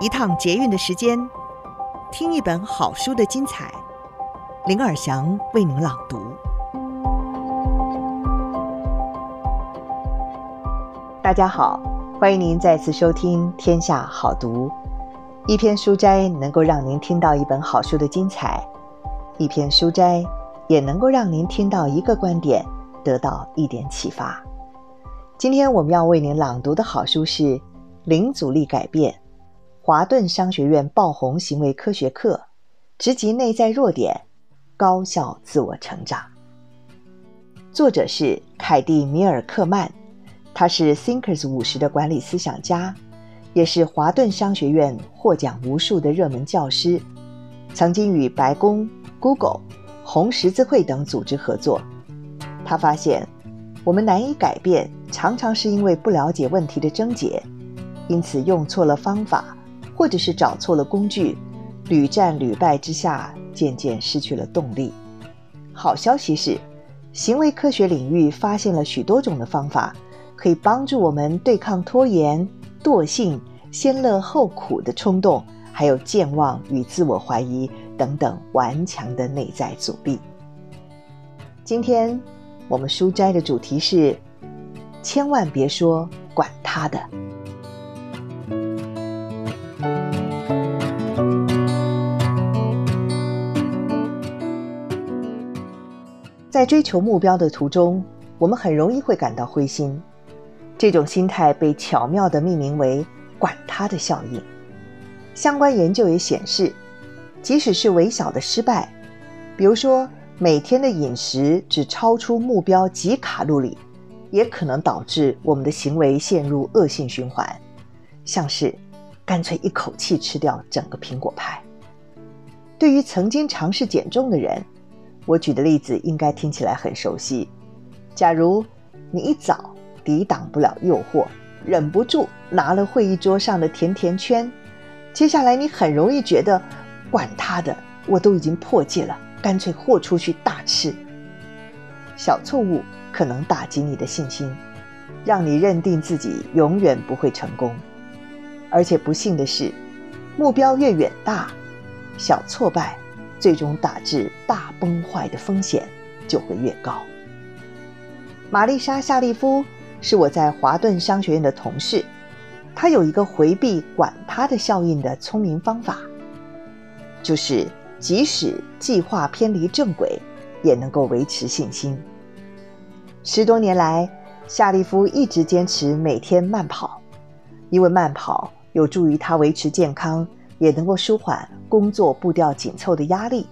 一趟捷运的时间，听一本好书的精彩。林尔祥为您朗读。大家好，欢迎您再次收听《天下好读》。一篇书斋能够让您听到一本好书的精彩，一篇书斋也能够让您听到一个观点，得到一点启发。今天我们要为您朗读的好书是《零阻力改变》。华顿商学院爆红行为科学课，直击内在弱点，高效自我成长。作者是凯蒂·米尔克曼，他是 Thinkers 五十的管理思想家，也是华顿商学院获奖无数的热门教师，曾经与白宫、Google、红十字会等组织合作。他发现，我们难以改变，常常是因为不了解问题的症结，因此用错了方法。或者是找错了工具，屡战屡败之下，渐渐失去了动力。好消息是，行为科学领域发现了许多种的方法，可以帮助我们对抗拖延、惰性、先乐后苦的冲动，还有健忘与自我怀疑等等顽强的内在阻力。今天我们书斋的主题是：千万别说管他的。在追求目标的途中，我们很容易会感到灰心。这种心态被巧妙地命名为“管他的效应”。相关研究也显示，即使是微小的失败，比如说每天的饮食只超出目标几卡路里，也可能导致我们的行为陷入恶性循环，像是干脆一口气吃掉整个苹果派。对于曾经尝试减重的人，我举的例子应该听起来很熟悉。假如你一早抵挡不了诱惑，忍不住拿了会议桌上的甜甜圈，接下来你很容易觉得，管他的，我都已经破戒了，干脆豁出去大吃。小错误可能打击你的信心，让你认定自己永远不会成功。而且不幸的是，目标越远大，小挫败。最终导致大崩坏的风险就会越高。玛丽莎·夏利夫是我在华顿商学院的同事，她有一个回避“管他的”效应的聪明方法，就是即使计划偏离正轨，也能够维持信心。十多年来，夏利夫一直坚持每天慢跑，因为慢跑有助于他维持健康。也能够舒缓工作步调紧凑的压力。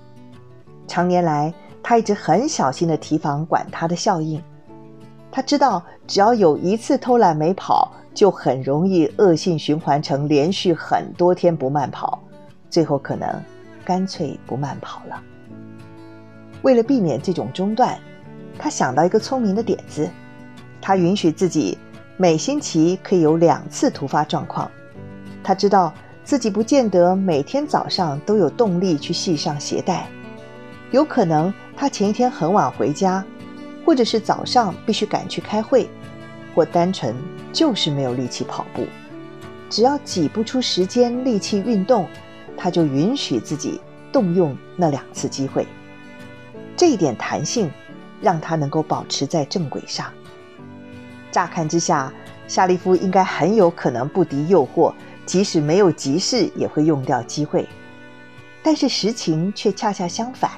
常年来，他一直很小心地提防管他的效应。他知道，只要有一次偷懒没跑，就很容易恶性循环成连续很多天不慢跑，最后可能干脆不慢跑了。为了避免这种中断，他想到一个聪明的点子：他允许自己每星期可以有两次突发状况。他知道。自己不见得每天早上都有动力去系上鞋带，有可能他前一天很晚回家，或者是早上必须赶去开会，或单纯就是没有力气跑步。只要挤不出时间、力气运动，他就允许自己动用那两次机会。这一点弹性让他能够保持在正轨上。乍看之下，夏利夫应该很有可能不敌诱惑。即使没有急事，也会用掉机会。但是实情却恰恰相反，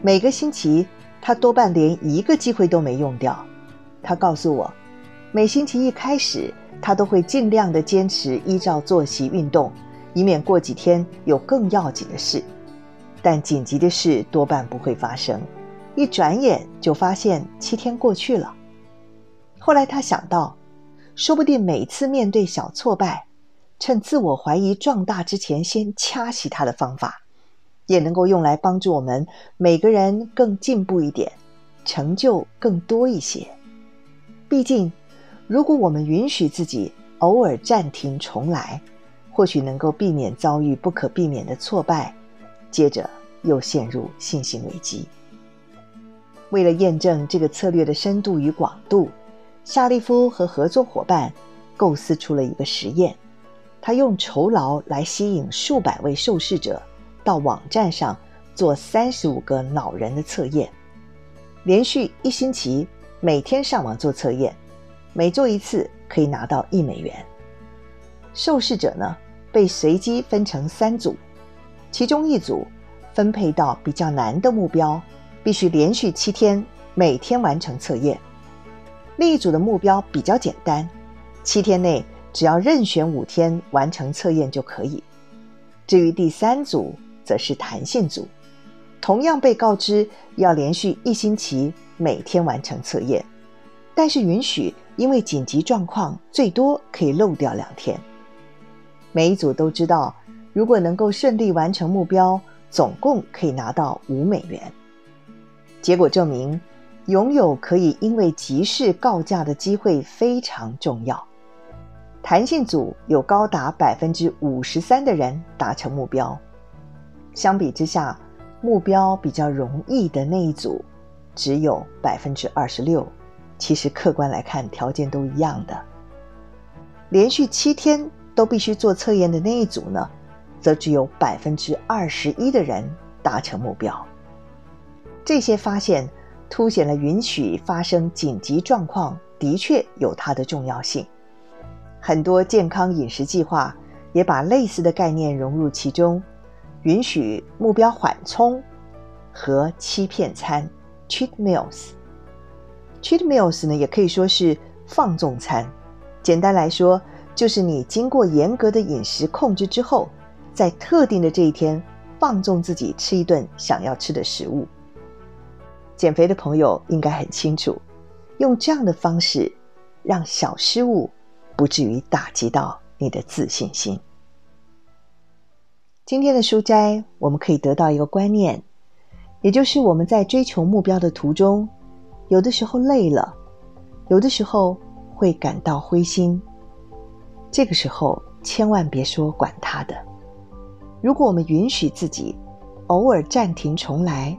每个星期他多半连一个机会都没用掉。他告诉我，每星期一开始，他都会尽量的坚持依照作息运动，以免过几天有更要紧的事。但紧急的事多半不会发生，一转眼就发现七天过去了。后来他想到，说不定每次面对小挫败，趁自我怀疑壮大之前，先掐熄它的方法，也能够用来帮助我们每个人更进步一点，成就更多一些。毕竟，如果我们允许自己偶尔暂停重来，或许能够避免遭遇不可避免的挫败，接着又陷入信心危机。为了验证这个策略的深度与广度，夏利夫和合作伙伴构思出了一个实验。他用酬劳来吸引数百位受试者到网站上做三十五个恼人的测验，连续一星期每天上网做测验，每做一次可以拿到一美元。受试者呢，被随机分成三组，其中一组分配到比较难的目标，必须连续七天每天完成测验；另一组的目标比较简单，七天内只要任选五天完成测验就可以。至于第三组，则是弹性组，同样被告知要连续一星期每天完成测验，但是允许因为紧急状况最多可以漏掉两天。每一组都知道，如果能够顺利完成目标，总共可以拿到五美元。结果证明，拥有可以因为急事告假的机会非常重要。弹性组有高达百分之五十三的人达成目标，相比之下，目标比较容易的那一组只有百分之二十六。其实客观来看，条件都一样的。连续七天。都必须做测验的那一组呢，则只有百分之二十一的人达成目标。这些发现凸显了允许发生紧急状况的确有它的重要性。很多健康饮食计划也把类似的概念融入其中，允许目标缓冲和欺骗餐 （cheat meals）。cheat meals 呢，也可以说是放纵餐。简单来说，就是你经过严格的饮食控制之后，在特定的这一天放纵自己吃一顿想要吃的食物。减肥的朋友应该很清楚，用这样的方式让小失误不至于打击到你的自信心。今天的书斋，我们可以得到一个观念，也就是我们在追求目标的途中，有的时候累了，有的时候会感到灰心。这个时候，千万别说管他的。如果我们允许自己偶尔暂停重来，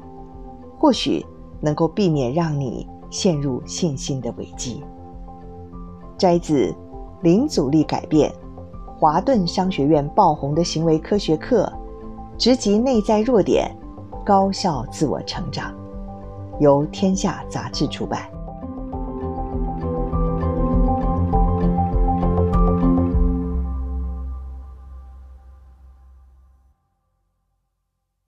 或许能够避免让你陷入信心的危机。摘自《零阻力改变：华顿商学院爆红的行为科学课》，直击内在弱点，高效自我成长，由天下杂志出版。